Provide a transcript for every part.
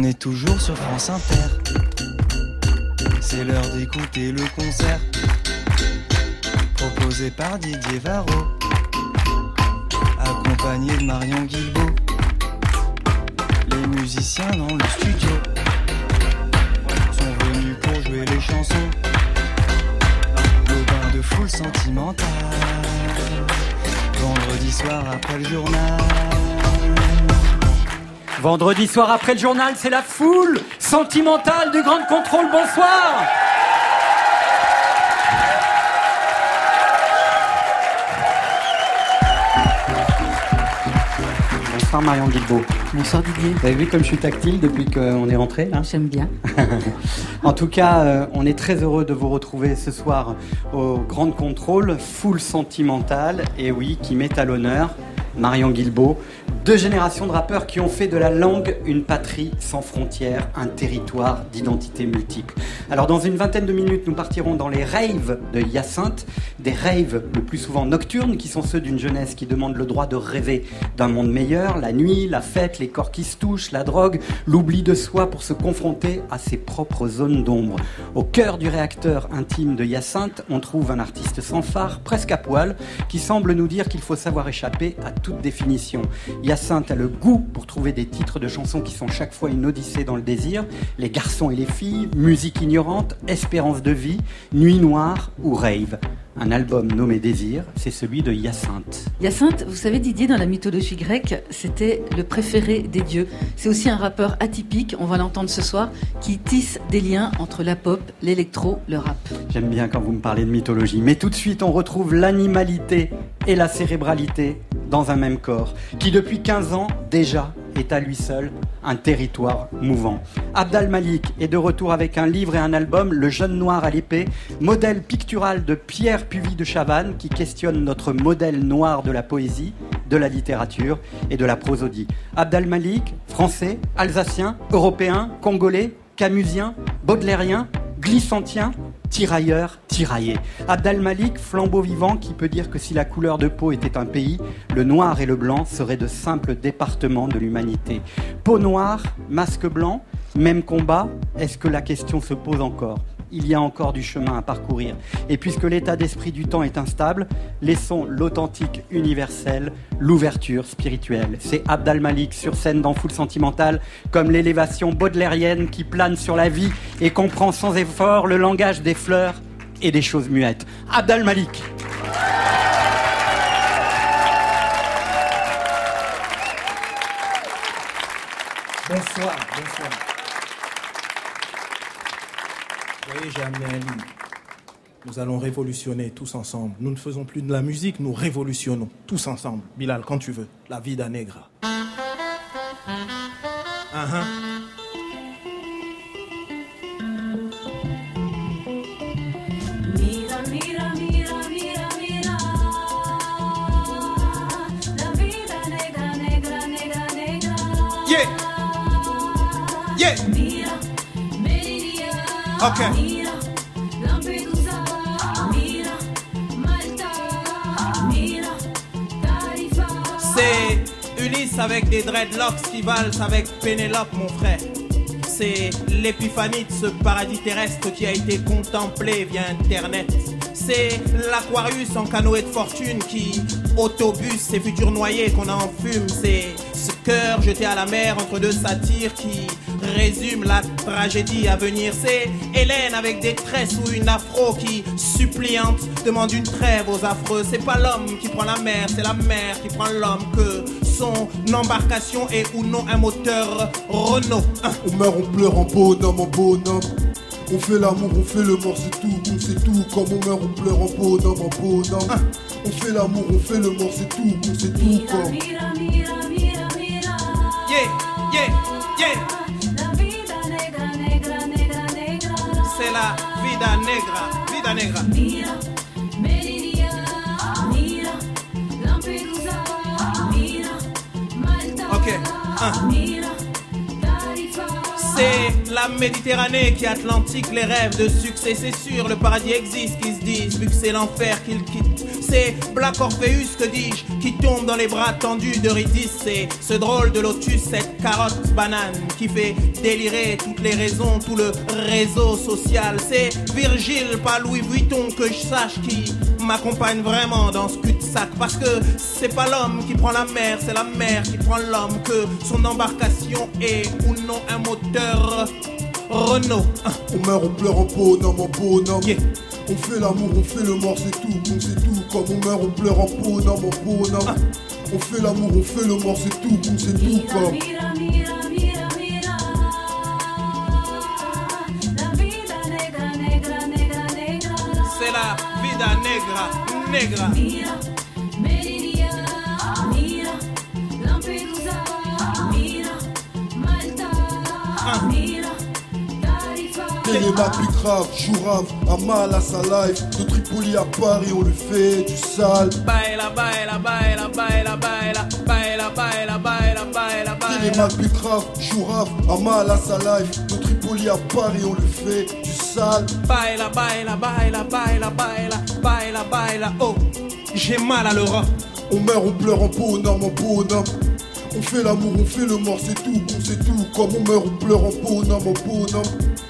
On est toujours sur France Inter. C'est l'heure d'écouter le concert proposé par Didier Varro, accompagné de Marion Guilbault. Les musiciens dans le studio sont venus pour jouer les chansons. Le bain de foule sentimentale. Vendredi soir après le journal. Vendredi soir après le journal, c'est la foule sentimentale du Grand Contrôle. Bonsoir Bonsoir Marion Guilbault. Bonsoir Didier. Vous avez vu comme je suis tactile depuis qu'on est rentré là J'aime bien. En tout cas, euh, on est très heureux de vous retrouver ce soir au Grand Contrôle, foule sentimentale, et oui, qui met à l'honneur Marion Guilbault, deux générations de rappeurs qui ont fait de la langue une patrie sans frontières, un territoire d'identité multiple. Alors dans une vingtaine de minutes, nous partirons dans les raves de Hyacinthe, des raves le plus souvent nocturnes, qui sont ceux d'une jeunesse qui demande le droit de rêver d'un monde meilleur, la nuit, la fête, les corps qui se touchent, la drogue, l'oubli de soi pour se confronter à ses propres zones d'ombre. Au cœur du réacteur intime de Hyacinthe, on trouve un artiste sans phare, presque à poil, qui semble nous dire qu'il faut savoir échapper à toute définition. A le goût pour trouver des titres de chansons qui sont chaque fois une odyssée dans le désir. Les garçons et les filles, musique ignorante, espérance de vie, nuit noire ou rave. Un album nommé Désir, c'est celui de Hyacinthe. Hyacinthe, vous savez Didier, dans la mythologie grecque, c'était le préféré des dieux. C'est aussi un rappeur atypique, on va l'entendre ce soir, qui tisse des liens entre la pop, l'électro, le rap. J'aime bien quand vous me parlez de mythologie, mais tout de suite on retrouve l'animalité et la cérébralité dans un même corps, qui depuis 15 ans déjà est à lui seul un territoire mouvant. Abdal Malik est de retour avec un livre et un album, Le Jeune Noir à l'épée, modèle pictural de Pierre Puvis de Chavannes, qui questionne notre modèle noir de la poésie, de la littérature et de la prosodie. Abdal Malik, français, alsacien, européen, congolais, camusien, baudelairien, glissantien, tirailleur, tiraillé. Abdal Malik, flambeau vivant qui peut dire que si la couleur de peau était un pays, le noir et le blanc seraient de simples départements de l'humanité. Peau noire, masque blanc, même combat, est-ce que la question se pose encore? Il y a encore du chemin à parcourir. Et puisque l'état d'esprit du temps est instable, laissons l'authentique universel, l'ouverture spirituelle. C'est Abdal Malik sur scène dans Foule Sentimentale, comme l'élévation baudelairienne qui plane sur la vie et comprend sans effort le langage des fleurs et des choses muettes. Abdal Malik. Bonsoir, bonsoir. Vous Nous allons révolutionner tous ensemble. Nous ne faisons plus de la musique, nous révolutionnons tous ensemble. Bilal, quand tu veux. La vida negra. Uh-huh. Mira, Ok. C'est Ulysse avec des dreadlocks qui valsent avec Pénélope, mon frère. C'est l'épiphanie de ce paradis terrestre qui a été contemplé via Internet. C'est l'Aquarius en canoë de fortune qui autobus ses futurs noyés qu'on en fume. C'est ce cœur jeté à la mer entre deux satires qui résume la tragédie à venir. C'est Hélène avec des tresses ou une afro qui, suppliante, demande une trêve aux affreux. C'est pas l'homme qui prend la mer, c'est la mer qui prend l'homme. Que son embarcation est ou non un moteur Renault. Hein. On meurt, on pleure en bonhomme, en bonhomme. On fait l'amour, on fait le mort, c'est tout, on sait tout. Comme on meurt, on pleure en bonhomme, en bonhomme. On fait l'amour, on fait le mort, c'est tout, on sait tout. Comme. Yeah, yeah, yeah. Vida negra, vida negra. Mira, Meridia. Mira, Lampedusa. Mira, Malta. Ok. Mira, Tarifa. C'est la Méditerranée qui atlantique les rêves de succès, c'est sûr, le paradis existe, qui se disent, vu que c'est l'enfer qu'ils quittent. C'est Black Orpheus, que dis-je, qui tombe dans les bras tendus d'Eurydice. C'est ce drôle de lotus, cette carotte banane qui fait délirer toutes les raisons, tout le réseau social. C'est Virgile, pas Louis Vuitton, que je sache qui m'accompagne vraiment dans ce cul-de-sac. Parce que c'est pas l'homme qui prend la mer, c'est la mer qui prend l'homme. Que son embarcation est ou non un moteur Renault. On meurt, on pleure en bonhomme, en bonhomme. Yeah. On fait l'amour, on fait le mort, c'est tout, on sait tout. Comme on meurt, on pleure en bonhomme, en bonhomme. On fait l'amour, on fait le mort, c'est tout, on sait tout. Mira, Comme mira, mira, mira, mira. La vida negra, negra, negra, negra. C'est la vida negra, negra. Plus grave, Jourave, Amal à sa life. De Tripoli à Paris, on lui fait du sale. Baila, baila, baila, baila, baila, baila, baila, baila, baila, baila. plus grave, Jourave, Amal à sa life. De Tripoli à Paris, on lui fait du sale. Baila, baila, baila, baila, baila, baila, baila. Oh, j'ai mal à l'Europe. On meurt, on pleure en bonhomme, en bonhomme. On fait l'amour, on fait le mort, c'est tout, on sait tout. Comme on meurt, on pleure en bonhomme, en bonhomme. On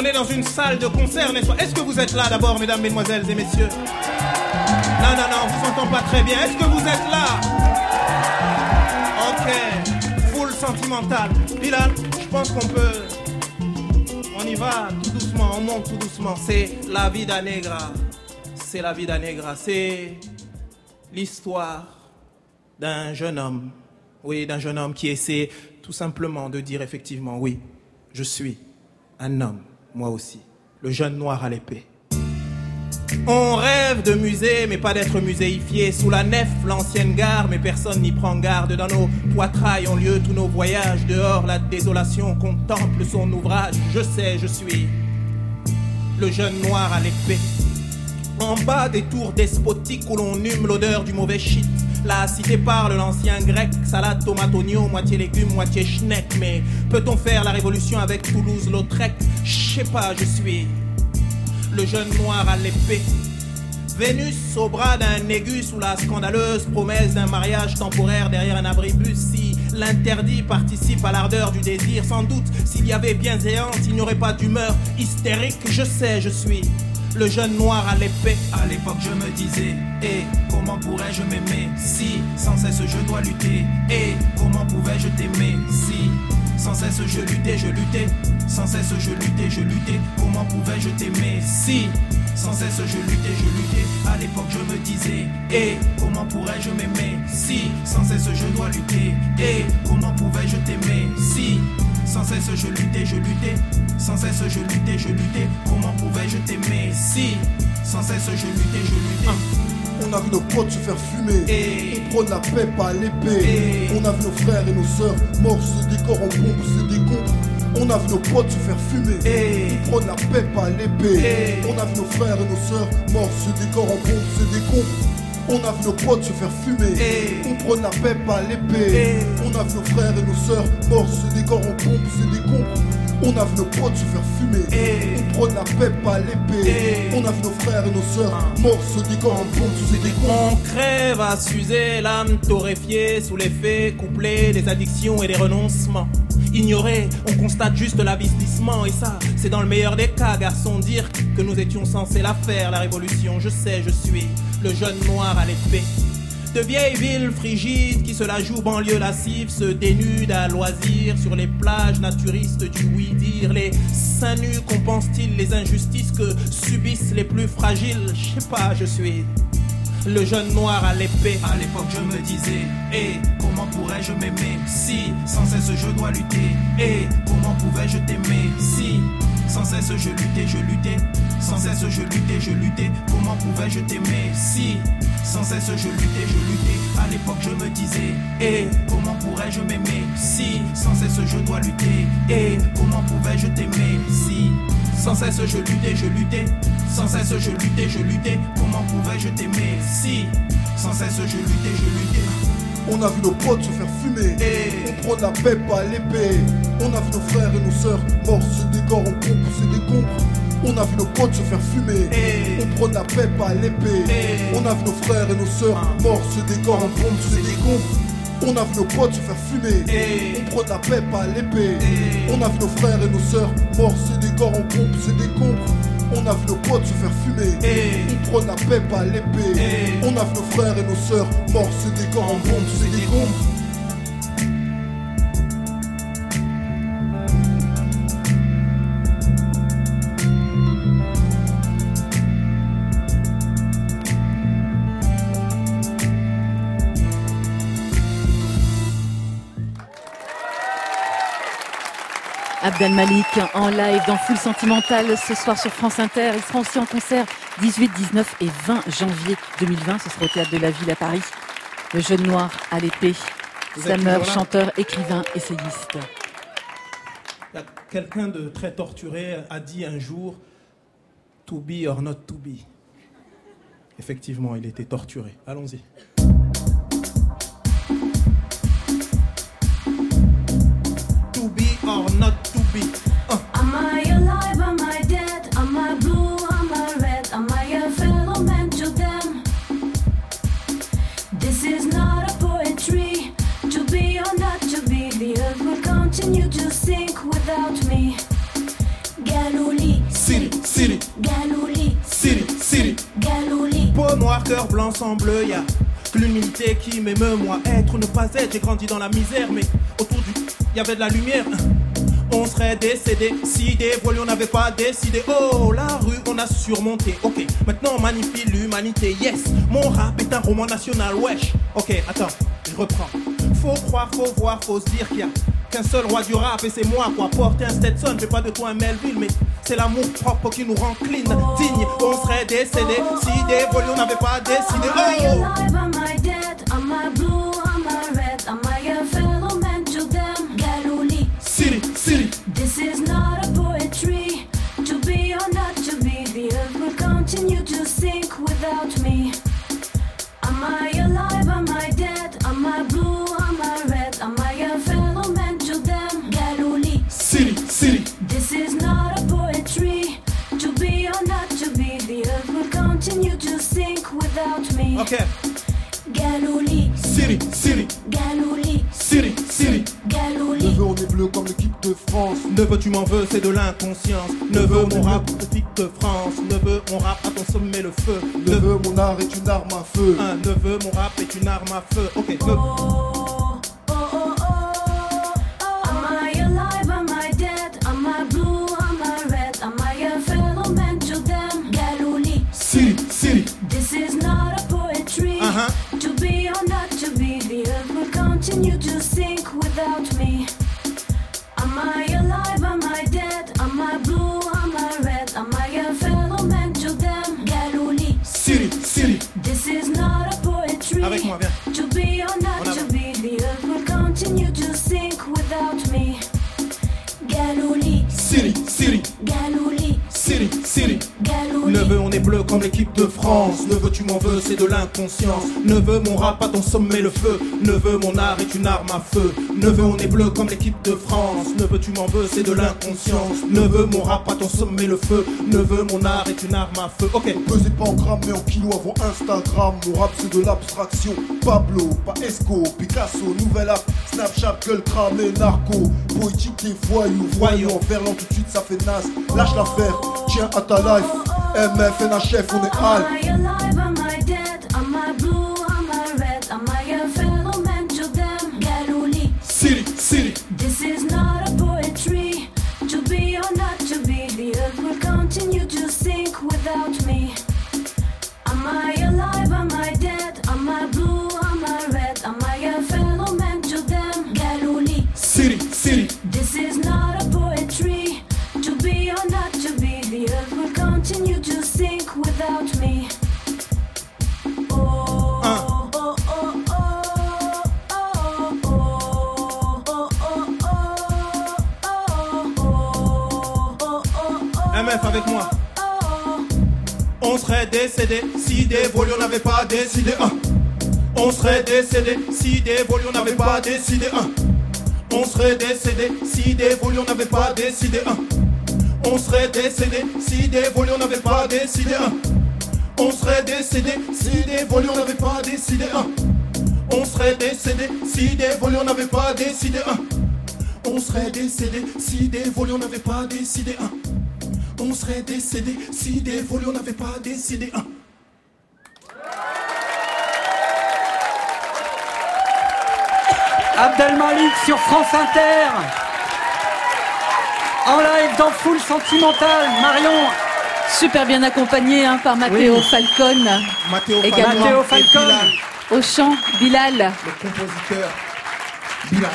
on est dans une salle de concert, n'est-ce pas? Est-ce que vous êtes là d'abord, mesdames, mesdemoiselles et messieurs? Non, non, non, on vous entend pas très bien. Est-ce que vous êtes là? Ok, full sentimental. Bilal, je pense qu'on peut. On y va tout doucement, on monte tout doucement. C'est la vida negra. C'est la vida negra. C'est l'histoire d'un jeune homme. Oui, d'un jeune homme qui essaie tout simplement de dire effectivement, oui, je suis un homme, moi aussi, le jeune noir à l'épée. On rêve de musée, mais pas d'être muséifié. Sous la nef, l'ancienne gare, mais personne n'y prend garde. Dans nos poitrails ont lieu tous nos voyages. Dehors, la désolation contemple son ouvrage. Je sais, je suis le jeune noir à l'épée. En bas des tours despotiques où l'on hume l'odeur du mauvais shit. La cité parle l'ancien grec, salade, tomate, oignon, moitié légumes, moitié schneck. Mais peut-on faire la révolution avec Toulouse-Lautrec Je sais pas, je suis le jeune noir à l'épée. Vénus au bras d'un aigu sous la scandaleuse promesse d'un mariage temporaire derrière un abribus. Si l'interdit participe à l'ardeur du désir, sans doute s'il y avait bienséance, il n'y aurait pas d'humeur hystérique. Je sais, je suis le jeune noir à l'épée. À l'époque, je me disais, et comment pourrais-je m'aimer si sans cesse je dois lutter? Et comment pouvais-je t'aimer si sans cesse je luttais, je luttais? Sans cesse je luttais, je luttais. Comment pouvais-je t'aimer si sans cesse je luttais, je luttais. À l'époque, je me disais, et comment pourrais-je m'aimer si? Sans cesse je dois lutter. Et comment pouvais-je t'aimer si? Sans cesse je luttais, je luttais. Sans cesse je luttais, je luttais. Comment pouvais-je t'aimer si? Sans cesse je luttais, je luttais. On a vu nos potes se faire fumer. Et- On prône la paix, pas l'épée. Et- On a vu nos frères et nos sœurs morts, se décor en bombe, se décompte. On a vu nos potes se faire fumer. Et- On prône la paix, pas l'épée. On a vu nos frères et nos sœurs morts, se décor en bombe, se décompte. On a vu nos potes se faire fumer. On prône la paix, pas l'épée. On a vu nos frères et nos sœurs morts, se décor en bombe, se décompte. On a vu nos potes se faire fumer. Et- On prône la paix, pas l'épée. Et- On a vu nos frères et nos sœurs morts, se décor en bombe, se décompte. On crève à s'user, l'âme torréfiée sous l'effet couplé des addictions et des renoncements. Ignoré, on constate juste l'avilissement et ça, c'est dans le meilleur des cas, garçon, dire que nous étions censés la faire, la révolution. Je sais, je suis le jeune noir à l'épée. De vieilles villes frigides qui se la jouent banlieue lascive se dénudent à loisir sur les plages naturistes du oui-dire. Les seins nus compensent-ils les injustices que subissent les plus fragiles? Je sais pas, je suis le jeune noir à l'épée. À l'époque je me disais, et comment pourrais-je m'aimer? Si sans cesse je dois lutter Et comment pouvais-je t'aimer? Si sans cesse je luttais, je luttais. Sans cesse je luttais, je luttais. Comment pouvais-je t'aimer? Si sans cesse je luttais, je luttais. À l'époque je me disais, et comment pourrais-je m'aimer si sans cesse je dois lutter? Et comment pouvais-je t'aimer si sans cesse je luttais, je luttais? Sans cesse je luttais, je luttais. Comment pouvais-je t'aimer si sans cesse je luttais, je luttais? On a vu nos potes se faire fumer. Et On prend la pep à l'épée. On a vu nos frères et nos sœurs morts décorent, on pompe, c'est des comptes. On a vu nos potes se faire fumer. Et- On prend la pep à l'épée. On a vu nos frères et nos sœurs morts se décorent, on pompe, c'est des. On a vu nos potes se faire fumer. Et- On prend la pep à l'épée. Et- On a vu nos frères et nos sœurs morts se décorent, on pompe, c'est des comptes. On a vu nos potes se faire fumer. On prend la pep à l'épée. On a vu nos frères et nos sœurs morts se décorent, on pompe, c'est des Abdel Malik en live dans Full Sentimental ce soir sur France Inter. Il sera aussi en concert 18, 19 et 20 janvier 2020. Ce sera au Théâtre de la Ville à Paris. Le jeune noir à l'épée. Là chanteur, écrivain, essayiste. Quelqu'un de très torturé a dit un jour To be or not to be. Effectivement, il était torturé. Allons-y. Blanc, sang bleu, y a que l'humilité qui m'émeut, moi. Être ou ne pas être, j'ai grandi dans la misère, mais autour du. y avait de la lumière. On serait décédé si des on n'avait pas décidé. Oh, la rue, on a surmonté. Ok, maintenant on magnifie l'humanité. Yes, mon rap est un roman national. Wesh. Ok, attends, je reprends. Faut croire, faut voir, faut se dire qu'il y a qu'un seul roi du rap et c'est moi quoi. Porter un Stetson, j'ai pas de toi un Melville, mais c'est l'amour propre qui nous rend clean, digne. On serait décédé si des volets on n'avait pas décidé. Oh! Without me. Ok. Galouli, City, city, Galouli, city, city. Galouli. Neveu, on est bleu comme l'équipe de France. Neveu, tu m'en veux, c'est de l'inconscience. Neveu, mon rap, petite de France. Neveu, mon rap a ton sommet le feu. Neveu, Neveu, mon art est une arme à feu. un neveu, mon rap est une arme à feu. Ok, neveu. Avec moi, viens. Bleu comme l'équipe de France. Neveu, tu m'en veux, c'est de l'inconscience. Neveu, mon rap a ton sommet le feu. Neveu, mon art est une arme à feu. Neveu, on est bleu comme l'équipe de France. Neveu, tu m'en veux, c'est de l'inconscience. Neveu, mon rap a ton sommet le feu. Neveu, mon art est une arme à feu. Ok, Pesez pas en grammes mais en kilos avant Instagram Mon rap c'est de l'abstraction Pablo, pas Esco, Picasso, nouvelle app Snapchat, gueule cramée, narco Poétique des voyous, voyons Verlan tout de suite ça fait naze Lâche l'affaire, tiens à ta life MF, NHF, on est Am I alive? Am I dead? Am I blue? Am I red? Am I avec moi. On serait décédé si des volets on n'avait pas décidé. On serait décédé si des volets on n'avait pas décidé. On serait décédé si des volets on n'avait pas décidé. On serait décédé si des volets on n'avait pas décidé. On serait décédé si des volets on n'avait pas décidé. On serait décédé si des volets on n'avait pas décidé. On serait décédé si des volets on n'avait pas décidé. On serait décédé si des volions n'avaient pas décidé un. Abdelmalik sur France Inter. En live dans Full Sentimental. Marion, Super bien accompagné hein, par Matteo Oui. Falcon. Matteo et Falcon. Au chant, Bilal. le compositeur. Bilal,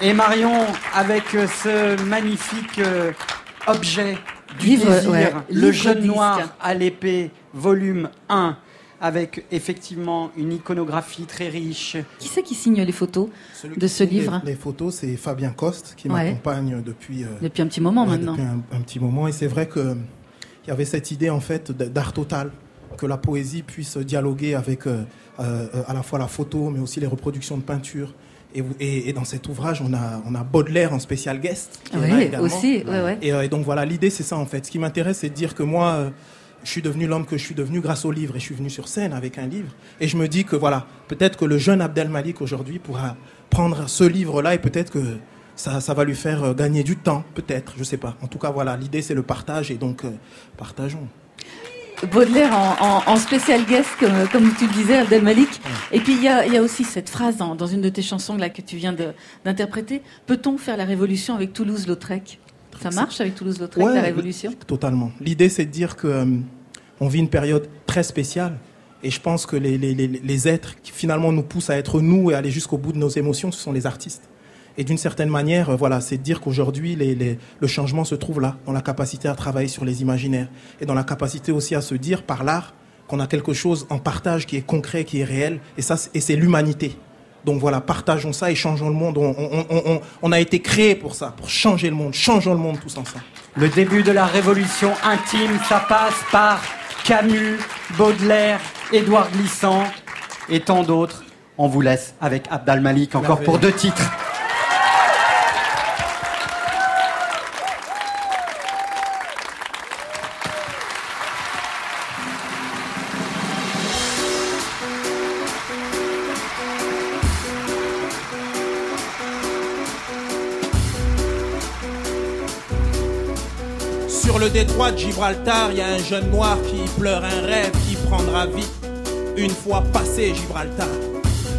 et Marion avec euh, ce magnifique euh, objet du Livre, désir, ouais, le jeune noir à l'épée, volume 1, avec effectivement une iconographie très riche. Qui c'est qui signe les photos Celui de ce livre les, les photos, c'est Fabien Coste qui Ouais. m'accompagne depuis, euh, depuis un petit moment ouais, maintenant depuis un, un petit moment. Et c'est vrai que il y avait cette idée en fait d'art total, que la poésie puisse dialoguer avec euh, euh, à la fois la photo, mais aussi les reproductions de peinture. Et, vous- et- et dans cet ouvrage, on a, on a Baudelaire en spécial guest. Oui, aussi. Ouais, ouais. Et, euh, et donc voilà, l'idée c'est ça en fait. Ce qui m'intéresse, c'est de dire que moi, euh, je suis devenu l'homme que je suis devenu grâce au livre et je suis venu sur scène avec un livre. Et je me dis que voilà, peut-être que le jeune Abdel Malik aujourd'hui pourra prendre ce livre-là et peut-être que ça, ça va lui faire euh, gagner du temps, peut-être, je sais pas. En tout cas, voilà, l'idée c'est le partage et donc euh, partageons. Baudelaire en, en- en spécial guest, comme, comme tu le disais, Abdel Malik. Et puis il y a, y a aussi cette phrase dans, dans une de tes chansons là que tu viens d'interpréter. Peut-on faire la révolution avec Toulouse-Lautrec? Ça marche avec Toulouse-Lautrec, Ouais, la révolution? Totalement. L'idée, c'est de dire que euh, on vit une période très spéciale. Et je pense que les, les- les- les êtres qui finalement nous poussent à être nous et à aller jusqu'au bout de nos émotions, ce sont les artistes. Et d'une certaine manière, euh, voilà, c'est de dire qu'aujourd'hui, les- les- le changement se trouve là, dans la capacité à travailler sur les imaginaires et dans la capacité aussi à se dire par l'art qu'on a quelque chose en partage qui est concret, qui est réel. Et ça, c'est- et c'est l'humanité. Donc voilà, partageons ça et changeons le monde. On, on- on- on- on a été créé pour ça, pour changer le monde. Changeons le monde tous ensemble. Le début de la révolution intime, ça passe par Camus, Baudelaire, Édouard Glissant et tant d'autres. On vous laisse avec Abdal Malik encore pour deux titres. Le détroit de Gibraltar, il y a un jeune noir qui pleure un rêve qui prendra vie une fois passé Gibraltar.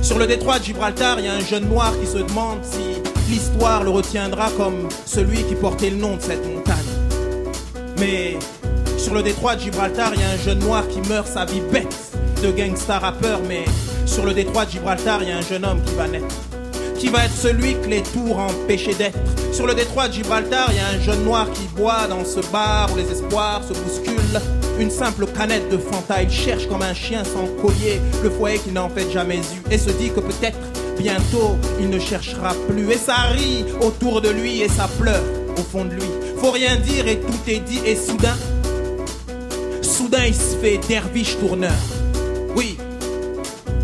Sur le détroit de Gibraltar, il y a un jeune noir qui se demande si l'histoire le retiendra comme celui qui portait le nom de cette montagne. Mais sur le détroit de Gibraltar, il y a un jeune noir qui meurt sa vie bête de gangsta rappeur. Mais sur le détroit de Gibraltar, il y a un jeune homme qui va naître qui va être celui que les tours empêchaient d'être. Sur le détroit de Gibraltar, il y a un jeune noir qui boit dans ce bar où les espoirs se bousculent. Une simple canette de Fanta, il cherche comme un chien sans collier le foyer qu'il n'a en fait jamais eu et se dit que peut-être bientôt il ne cherchera plus. Et ça rit autour de lui et ça pleure au fond de lui. Faut rien dire et tout est dit et soudain, soudain il se fait derviche tourneur. Oui,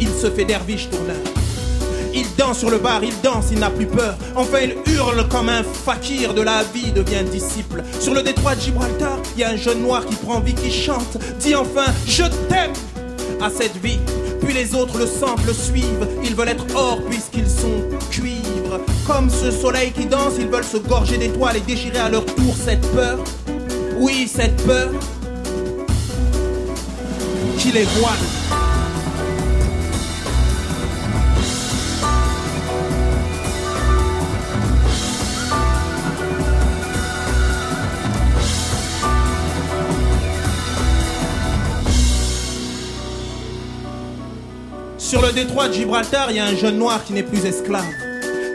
il se fait derviche tourneur. Il danse sur le bar, il danse, il n'a plus peur. Enfin, il hurle comme un fakir de la vie, devient disciple. Sur le détroit de Gibraltar, il y a un jeune noir qui prend vie, qui chante, dit enfin Je t'aime à cette vie. Puis les autres le sentent, le suivent. Ils veulent être or puisqu'ils sont cuivre. Comme ce soleil qui danse, ils veulent se gorger d'étoiles et déchirer à leur tour cette peur. Oui, cette peur qui les voile. Sur le détroit de Gibraltar, il y a un jeune noir qui n'est plus esclave,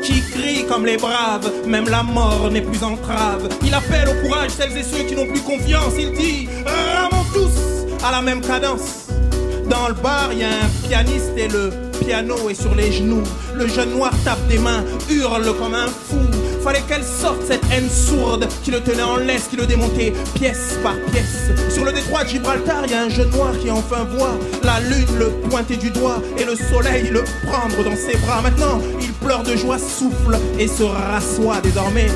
qui crie comme les braves, même la mort n'est plus entrave. Il appelle au courage celles et ceux qui n'ont plus confiance. Il dit ramons tous à la même cadence. Dans le bar, il y a un pianiste et le piano est sur les genoux. Le jeune noir tape des mains, hurle comme un fou. Fallait qu'elle sorte cette haine sourde qui le tenait en laisse, qui le démontait pièce par pièce. Sur le détroit de Gibraltar, il y a un jeune noir qui enfin voit la lune le pointer du doigt et le soleil le prendre dans ses bras. Maintenant, il pleure de joie, souffle et se rassoit désormais.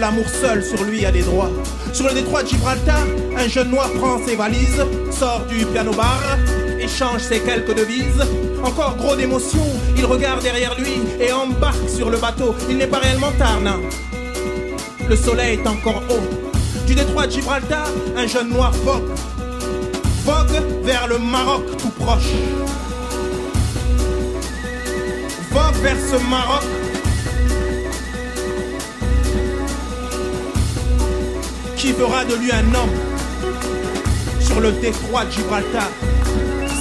L'amour seul sur lui a des droits. Sur le détroit de Gibraltar, un jeune noir prend ses valises, sort du piano bar, échange ses quelques devises. Encore gros d'émotion, il regarde derrière lui et embarque sur le bateau. Il n'est pas réellement tard. Le soleil est encore haut. Du détroit de Gibraltar, un jeune noir vogue. Vogue vers le Maroc tout proche. Vogue vers ce Maroc qui fera de lui un homme sur le détroit de Gibraltar.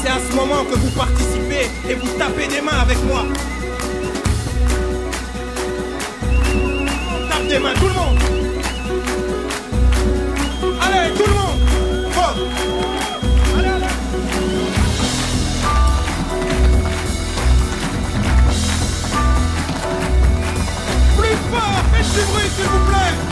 C'est à ce moment que vous participez et vous tapez des mains avec moi. Tape des mains, tout le monde. Allez, tout le monde. Allez. Plus fort, faites du bruit s'il vous plaît.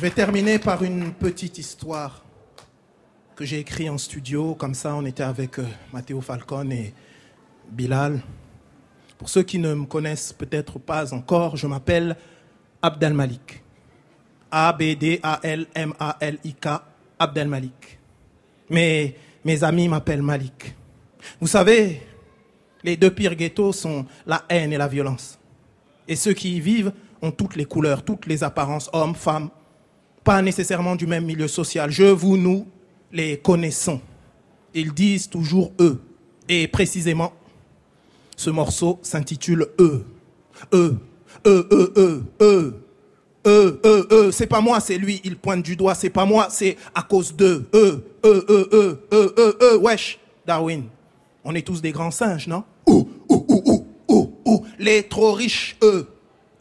Je vais terminer par une petite histoire que j'ai écrite en studio. Comme ça, on était avec euh, Matteo Falcone et Bilal. Pour ceux qui ne me connaissent peut-être pas encore, je m'appelle Abdel Malik. A-B-D-A-L-M-A-L-I-K, Abdel Malik. Mais mes amis m'appellent Malik. Vous savez, les deux pires ghettos sont la haine et la violence. Et ceux qui y vivent ont toutes les couleurs, toutes les apparences, hommes, femmes, pas nécessairement du même milieu social. Je, vous, nous, les connaissons. Ils disent toujours eux. Et précisément, ce morceau s'intitule Eux. Eux, eux, eux, eux, eux. Eux, eux, eux, c'est pas moi, c'est lui, il pointe du doigt, c'est pas moi, c'est à cause d'eux. Eux, eux, eux, eux, eux, eux, eux, wesh, Darwin. On est tous des grands singes, non Ouh, ouh, ouh, ouh, ouh, ouh. Les trop riches, eux,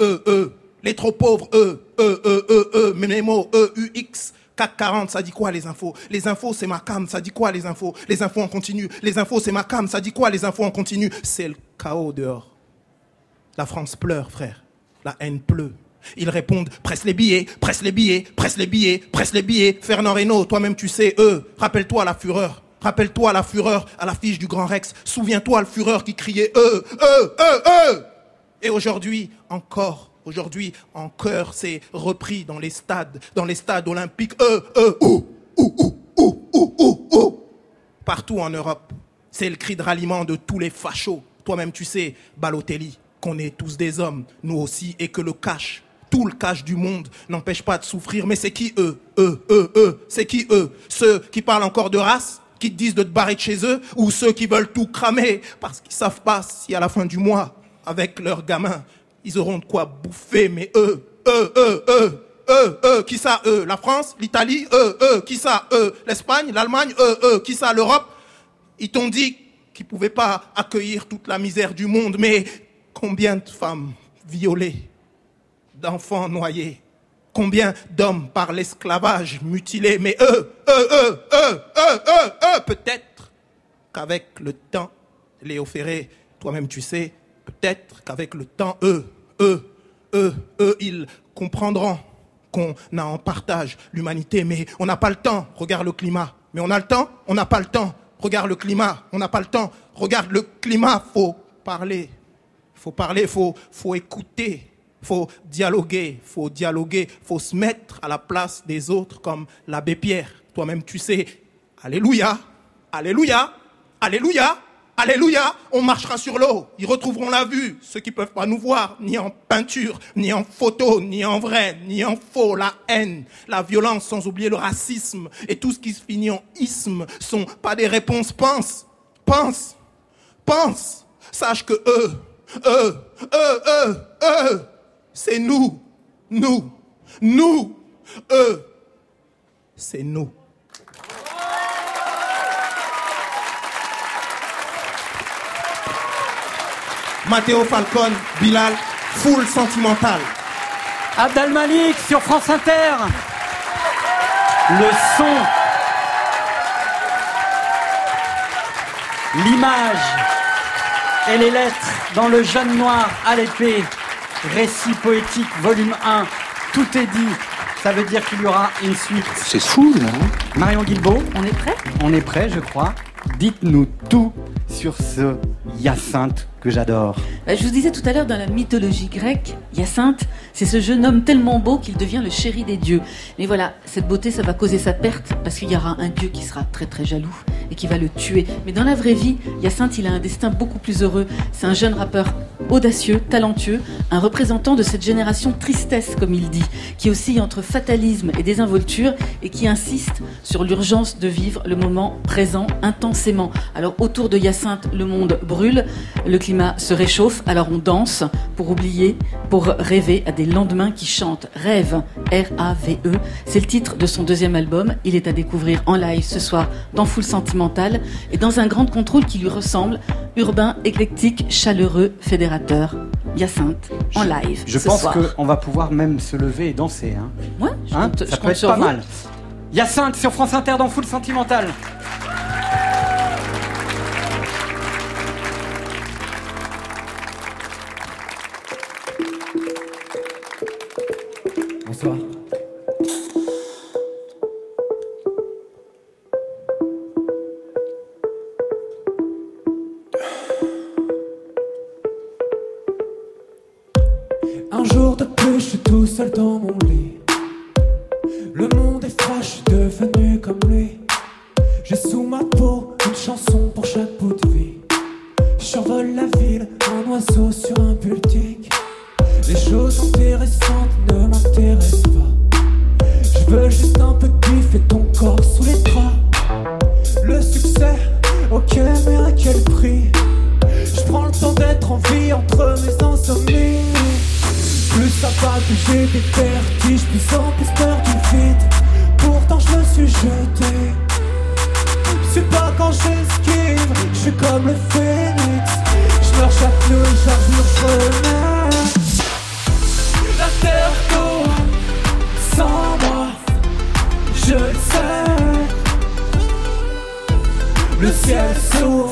eux, eux. Les trop pauvres, eux, eux, eux, eux, eux. Mots, eux, UX, CAC 40, ça dit quoi les infos? Les infos, c'est ma cam, ça dit quoi les infos? Les infos en continu. Les infos, c'est ma cam, ça dit quoi les infos en continu C'est le chaos dehors. La France pleure, frère. La haine pleut. Ils répondent presse les billets, presse les billets, presse les billets, presse les billets. Fernand Reynaud, toi-même tu sais, eux, rappelle-toi la fureur. Rappelle-toi la fureur à l'affiche du Grand Rex. Souviens-toi le fureur qui criait eux, eux, eux, eux. Et aujourd'hui, encore, aujourd'hui, en chœur, c'est repris dans les stades, dans les stades olympiques. Ouh, ouh, ouh, ouh, ouh, ouh. Partout en Europe, c'est le cri de ralliement de tous les fachos. Toi-même, tu sais, Balotelli, qu'on est tous des hommes, nous aussi, et que le cash, tout le cash du monde n'empêche pas de souffrir. Mais c'est qui eux Eux, eux, eux? C'est qui eux? Ceux qui parlent encore de race qui te disent de te barrer de chez eux ou ceux qui veulent tout cramer parce qu'ils savent pas si à la fin du mois, avec leurs gamins, ils auront de quoi bouffer. Mais eux, eux, eux, eux, eux, eux, qui ça, eux La France, l'Italie, eux, eux, qui ça, eux L'Espagne, l'Allemagne, eux, eux, qui ça, l'Europe Ils t'ont dit qu'ils pouvaient pas accueillir toute la misère du monde, mais combien de femmes violées, d'enfants noyés, combien d'hommes par l'esclavage mutilés, mais eux, eux, eux, eux, eux, eux, eux, peut-être qu'avec le temps, Léo Ferré, toi-même tu sais, peut-être qu'avec le temps, eux, eux, eux, eux, ils comprendront qu'on a en partage l'humanité, mais on n'a pas le temps. Regarde le climat. Mais on a le temps, on n'a pas le temps. Regarde le climat, on n'a pas le temps. Regarde le climat, faut parler. Faut parler, faut, faut écouter. Faut dialoguer, faut dialoguer, faut se mettre à la place des autres comme l'abbé Pierre. Toi-même, tu sais. Alléluia, Alléluia, Alléluia, Alléluia. On marchera sur l'eau. Ils retrouveront la vue. Ceux qui peuvent pas nous voir, ni en peinture, ni en photo, ni en vrai, ni en faux. La haine, la violence, sans oublier le racisme et tout ce qui se finit en isme sont pas des réponses. Pense pense, pense, sache que eux, eux, eux, eux, eux, c'est nous, nous, nous, eux, c'est nous. Matteo Falcon, Bilal, full sentimental. Abdal Malik sur France Inter. Le son. L'image et les lettres dans le jaune noir à l'épée. Récit poétique, volume 1. Tout est dit. Ça veut dire qu'il y aura une suite. C'est fou, là. Marion Guilbault, On est prêt on est prêt, je crois. Dites-nous tout sur ce Hyacinthe que j'adore. Euh, Je vous disais tout à l'heure, dans la mythologie grecque, Hyacinthe, c'est ce jeune homme tellement beau qu'il devient le chéri des dieux. Mais voilà, cette beauté, ça va causer sa perte, parce qu'il y aura un dieu qui sera très très jaloux et qui va le tuer. Mais dans la vraie vie, Hyacinthe, il a un destin beaucoup plus heureux. C'est un jeune rappeur audacieux, talentueux, un représentant de cette génération tristesse, comme il dit, qui oscille entre fatalisme et désinvolture et qui insiste sur l'urgence de vivre le moment présent intensément. Alors autour de Hyacinthe, le monde brûle, le climat se réchauffe, alors on danse pour oublier, pour rêver à des lendemains qui chantent. Rêve, R-A-V-E, c'est le titre de son deuxième album. Il est à découvrir en live ce soir dans Full Sentimental et dans un grand contrôle qui lui ressemble, urbain, éclectique, chaleureux, fédérateur. Hyacinthe, en live. Je ce pense qu'on va pouvoir même se lever et danser. Hein. Ouais, je Hein compte, ça je peut compte être sur pas vous. mal. Hyacinthe sur France Inter dans Full Sentimental. Comme le phénix. Je meurs chaque nuit, chaque jour je renais. La terre tourne sans moi, je le sais. Le ciel s'ouvre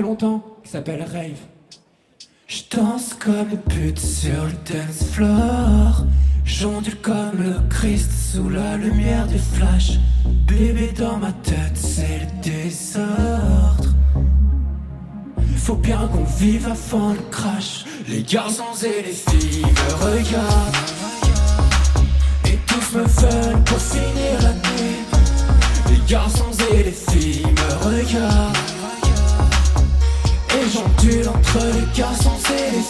longtemps qui s'appelle Rave. Je danse comme une pute sur le dance floor. J'ondule comme le Christ sous la lumière des flashs. Bébé dans ma tête, c'est le désordre. Faut bien qu'on vive avant le crash. Les garçons et les filles me regardent. Et tous me veulent pour finir la nuit. Les garçons et les filles me regardent. Entre les garçons et les.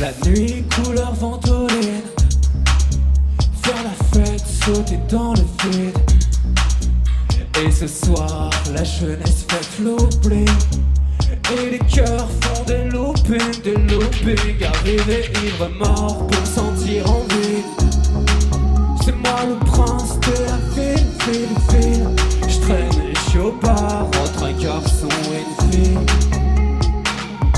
La nuit, couleur ventoline. Faire la fête, sauter dans le vide. Et ce soir, la jeunesse fait l'oubli. Et les cœurs font des loopings, des loopings. Arrivé ivre mort pour sentir en vie. C'est moi le prince de la ville, ville, ville. Je traîne entre un garçon et une fille.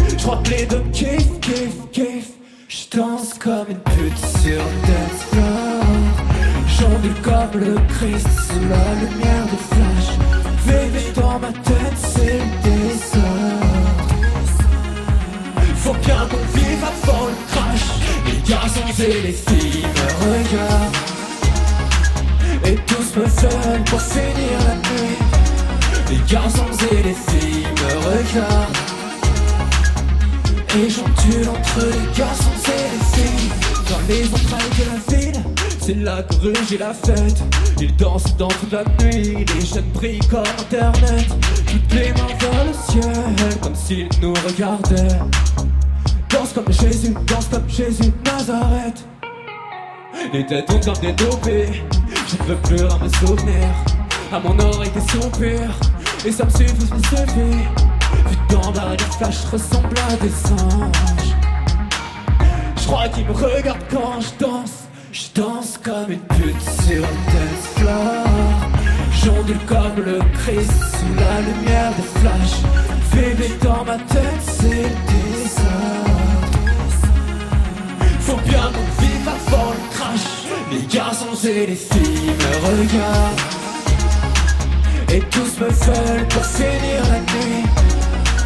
Je que les deux kiffent, kiffent, kiffent. Je danse comme une pute sur dance floor. J'ondule comme le Christ sous la lumière de flash. Bébé dans ma tête, c'est le désordre. Faut bien qu'on vive avant le crash. Les garçons et les filles me regardent. Et tous me veulent pour finir la nuit. Les garçons et les filles me regardent. Et j'ondule entre les garçons et les filles. Dans les entrailles de la ville C'est la gruge et la fête. Ils dansent dans toute la nuit Les jeunes brillent comme internet. Toutes les mains vers le ciel Comme s'ils nous regardaient. Danse comme Jésus, danse comme Jésus Nazareth. Les têtes ont comme des dopés Je ne veux plus à me souvenir. À mon oreille des soupirs Et ça me suffit, me suffit Putain, bah, les flashs ressemblent à des singes. Je crois qu'ils me regardent quand je danse. Je danse comme une pute sur le dance floor. J'ondule comme le Christ sous la lumière des flashs. Bébé dans ma tête, c'est désordre. Faut bien qu'on vive avant le crash. Les garçons et les filles me regardent. Et tous me veulent pour finir la nuit.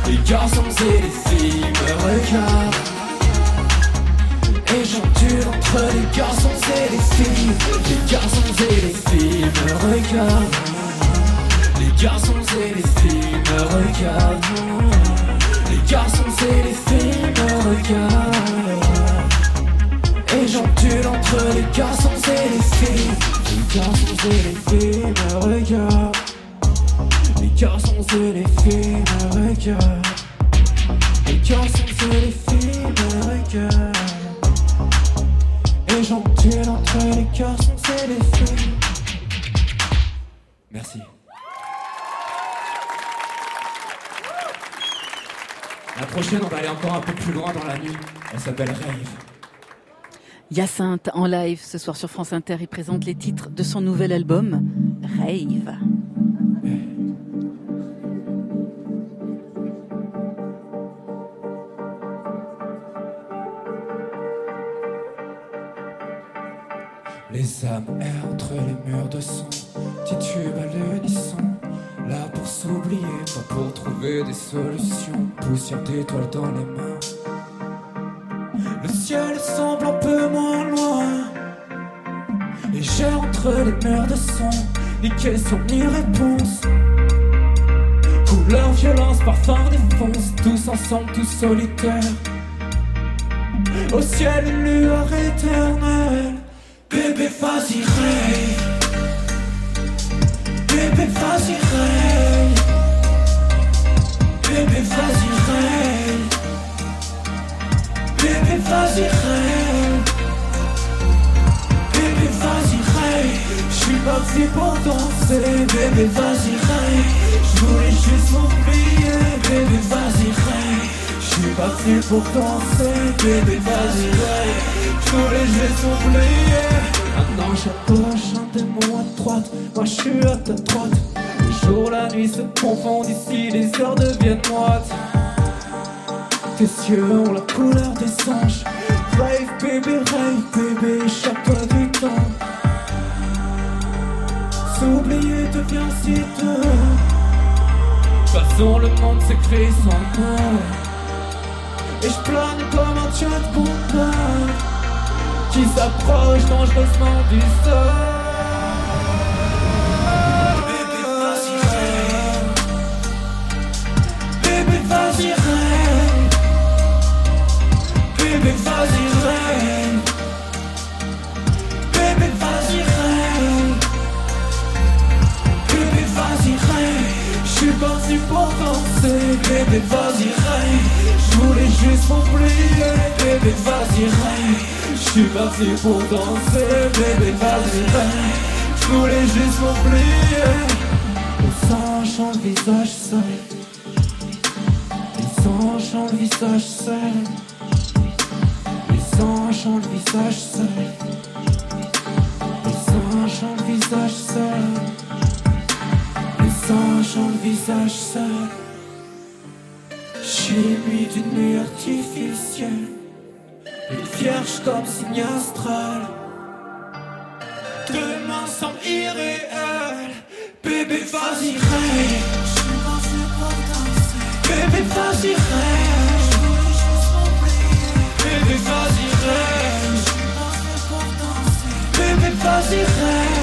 Les garçons et les filles me regardent. Et j'ondule entre les garçons et les filles. Les garçons et les filles me regardent. Les garçons et les filles me regardent. Les garçons et les filles me regardent. Et j'ondule entre les garçons et les filles. Les garçons et les filles me regardent les garçons et les filles me regardent Les garçons et les filles me regardent Et j'ondule entre les garçons et les filles Merci. La prochaine, on va aller encore un peu plus loin dans la nuit. Elle s'appelle Rave. Hyacinthe en live ce soir sur France Inter. Il présente les titres de son nouvel album, Rave. Errent entre les murs de son, titubent à l'unisson. Là pour s'oublier, pas pour trouver des solutions. Poussière d'étoiles dans les mains. Le ciel semble un peu moins loin. Et j'ai entre les murs de son, ni questions ni réponses. Couleur, violence, parfum, défonce, tous ensemble, tous solitaires. Au ciel, une lueur éternelle. Rêve. Bébé, rêve. Bébé, rêve. Bébé, rêve. J'suis parti pour danser. Bébé, vas-y, rêve. J'voulais juste m'oublier. Bébé, rêve. J'suis parti pour danser. Bébé, vas-y, rêve. J'voulais juste m'oublier. Maintenant j'approche un démon à droite, moi je suis à ta droite. Le jour, la nuit se confondent ici, les heures deviennent moites. Tes yeux ont la couleur des anges. Rave bébé, rave bébé, échappe-toi du temps. S'oublier devient si toute façon, le monde s'écrit sans moi. Et je plane comme un chat contact qui s'approche dangereusement du sol. Bébé, vas-y, rêve. Bébé, vas-y, rêve. Bébé, vas-y, rêve. Bébé, vas-y, rêve. Je suis parti pour danser. Bébé, vas-y, rêve. Je voulais juste m'oublier. Bébé, vas-y, rêve. Je parti pour danser. Bébé, vas-y. Je voulais juste m'oublier. Au sang, le visage seul. Les anges ont le visage seul. Les anges ont le visage seul. Les anges ont le visage seul. Les anges ont le visage seul. J'ai mis d'une nuit artificielle. Une vierge comme signe astral. Demain semble irréel. Bébé, vas-y, rêve. Bébé. Bébé, vas-y. Bébé, vas-y, rêve.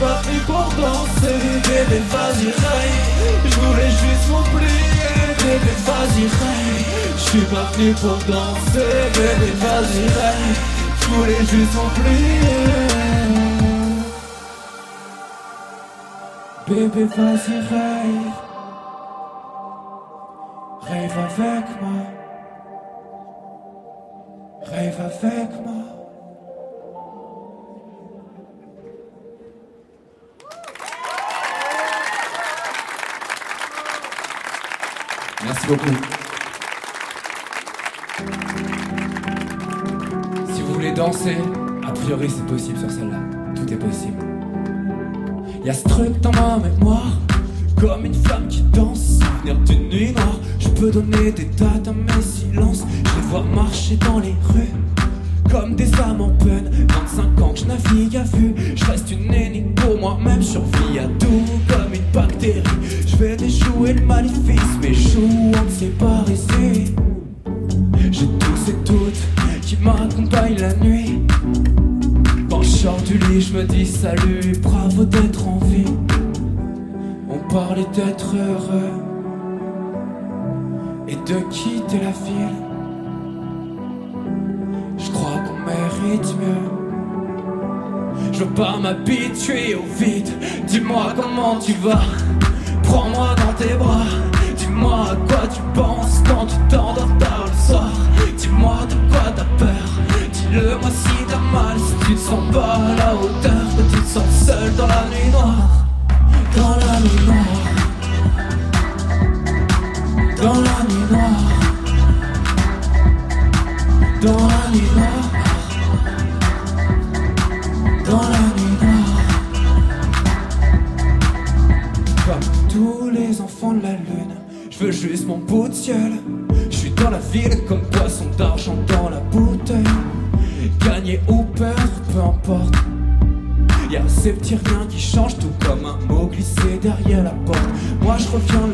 Pas fait pour danser. Bébé, vas-y, rêve. Je voulais juste m'oublier. Bébé, vas-y, rêve. Je suis pas pour danser. Bébé, vas-y, rêve. Je voulais juste m'oublier. Bébé, vas-y, rêve. Rêve avec moi. Rêve avec moi. Si vous voulez danser, a priori c'est possible sur celle-là. Tout est possible. Y'a ce truc dans ma mémoire, comme une femme qui danse, souvenir d'une nuit noire. Je peux donner des dates à mes silences, je les vois marcher dans les rues. Comme des âmes en peine, 25 ans que je navigue à vue. Je reste une énigme pour moi-même, survie à tout comme une bactérie. Je vais déjouer le maléfice, mes joues on ne sait pas ici. J'ai tous et toutes qui m'accompagnent la nuit. Quand je sors du lit, je me dis salut, bravo d'être en vie. On parlait d'être heureux et de quitter la ville. Mérite mieux. Je veux pas m'habituer au vide. Dis-moi comment tu vas. Prends-moi dans tes bras. Dis-moi à quoi tu penses quand tu t'endors tard le soir. Dis-moi de quoi t'as peur. Dis-le-moi si t'as mal. Si tu te sens pas à la hauteur, que tu te sens seul dans la nuit noire. Dans la nuit noire. Dans la nuit noire. Dans la nuit noire enfants Je veux juste mon bout de ciel. Je suis dans la ville comme poisson d'argent dans la bouteille. Gagner ou perdre, peu importe. Y'a ces petits riens qui changent tout comme un mot glissé derrière la porte. Moi je reviens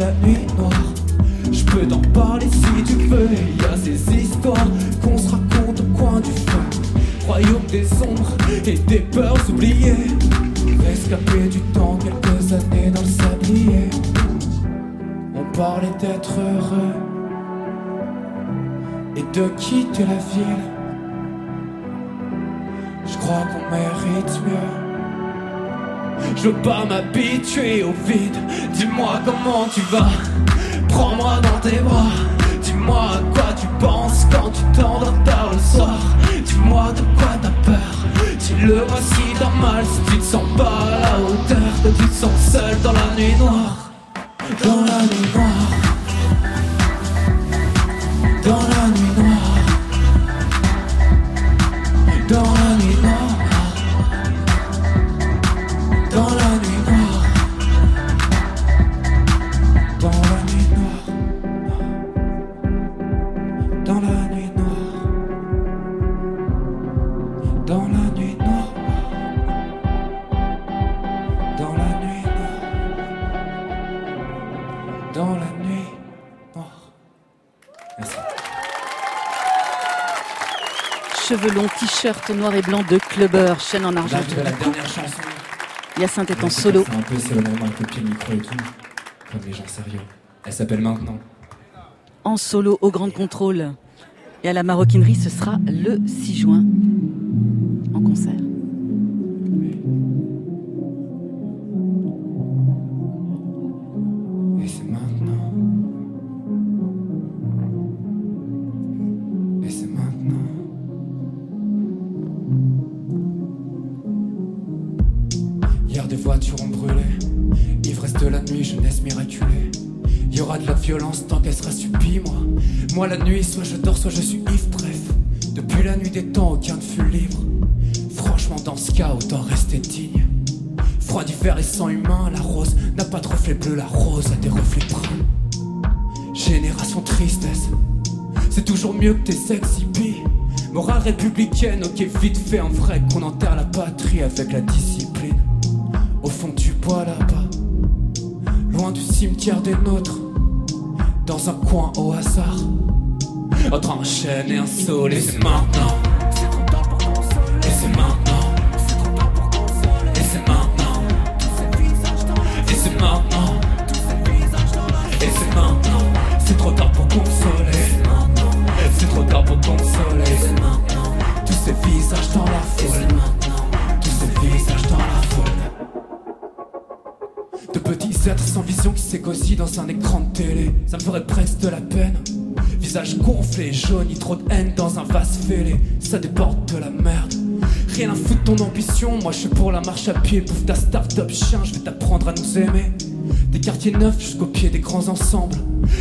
Je crois qu'on mérite mieux. Je veux pas m'habituer au vide. Dis-moi comment tu vas. Prends-moi dans tes bras. Dis-moi à quoi tu penses quand tu t'endors tard le soir. Dis-moi de quoi t'as peur. Dis-le-moi si t'as mal. Si tu te sens pas à la hauteur, que tu te sens seul. Dans la nuit noire. dans la nuit noire. Dans la nuit noire. Dans la nuit noire. Merci. Cheveux longs, t-shirt noir et blanc de clubber, chaîne en argent. La, dernière chanson. Yacinthe est en solo. C'est un peu c'est vraiment un peu micro et tout, comme les gens sérieux. Elle s'appelle maintenant. En solo au Grand Contrôle. Et à la maroquinerie, ce sera le 6 juin. Et c'est maintenant. Et c'est maintenant. Hier des voitures ont brûlé. Ivresse de la nuit, jeunesse miraculée. Y aura de la violence tant qu'elle sera subie, moi. Moi la nuit, soit je dors, soit je suis ivre, bref. Depuis la nuit des temps, aucun ne fut libre. Autant rester digne. Froid d'hiver et sang humain, la rose n'a pas de reflet bleu, la rose a des reflets bruns. Génération tristesse, c'est toujours mieux que tes sex hippies. Morale républicaine, ok, vite fait en vrai qu'on enterre la patrie avec la discipline. Au fond du bois là-bas, loin du cimetière des nôtres, dans un coin au hasard. Entre un chêne et un sol, et c'est maintenant. Et c'est maintenant. C'est maintenant. Et c'est maintenant. Et c'est maintenant. C'est trop tard pour consoler. C'est trop tard pour consoler. Tous ces visages dans la foule. Tous ces visages dans la foule. De petits êtres sans vision qui s'égosillent dans un écran de télé. Ça me ferait presque de la peine. Visage gonflé, jauni, trop de haine dans un vase fêlé. Ça déborde de la merde. Rien à foutre de ton ambition, moi je suis pour la marche à pied. Bouffe ta start-up chien, je vais t'apprendre à nous aimer. Des quartiers neufs jusqu'au pied des grands ensembles.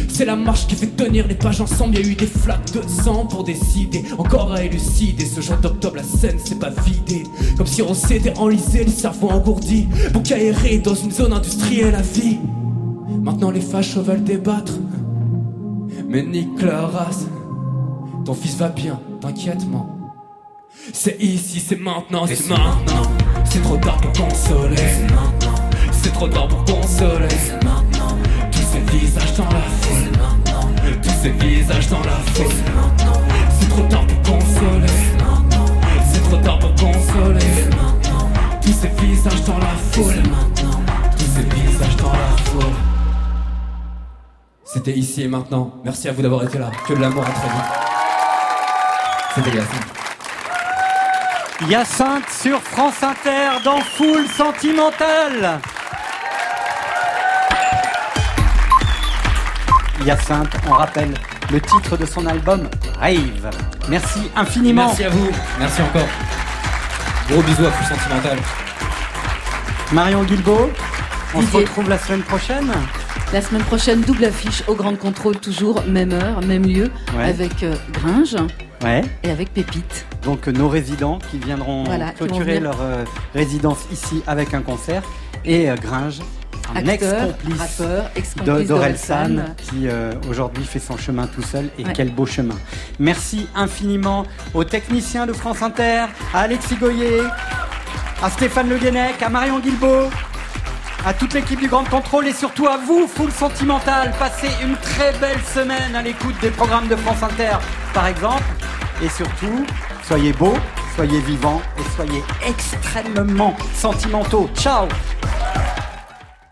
C'est la marche qui fait tenir les pages ensemble. Y a eu des flaques de sang pour décider, encore à élucider. Ce jour d'octobre, la scène s'est pas vidée. Comme si on s'était enlisé, les cerveaux engourdis. Pour qu'aérer dans une zone industrielle à vie. Maintenant les fachos veulent débattre. Mais nique. Ton fils va bien, t'inquiètement. C'est ici, c'est maintenant, c'est maintenant. C'est trop tard pour consoler. C'est trop tard pour consoler. Tous ces visages dans la foule. Tous ces visages dans la foule. C'est trop tard pour consoler. C'est trop tard pour consoler. Tous ces visages dans la foule. Tous ces visages dans la foule. C'était ici et maintenant. Merci à vous d'avoir été là. Que de l'amour à très vite. C'était. Hyacinthe sur France Inter dans Foule Sentimentale. Hyacinthe, on rappelle le titre de son album Rave. Merci infiniment. Merci à vous. Merci encore. Gros bisous à Plus Sentimental. Marion Guilbault, on se retrouve la semaine prochaine. La semaine prochaine, double affiche au Grand Contrôle, toujours même heure, même lieu, Ouais. avec euh, Gringe Ouais. et avec Pépite. Donc euh, nos résidents qui viendront Voilà, clôturer leur euh, résidence ici avec un concert et euh, Gringe, un ex-complice de- d'Orelsan d'Orelsan. qui euh, aujourd'hui fait son chemin tout seul et Ouais. quel beau chemin. Merci infiniment aux techniciens de France Inter, à Alexis Goyer, à Stéphane Le Guenec, à Marion Guilbault, à toute l'équipe du Grand Contrôle et surtout à vous, Full Sentimental. Passez une très belle semaine à l'écoute des programmes de France Inter, par exemple. Et surtout, soyez beaux, soyez vivants et soyez extrêmement sentimentaux. Ciao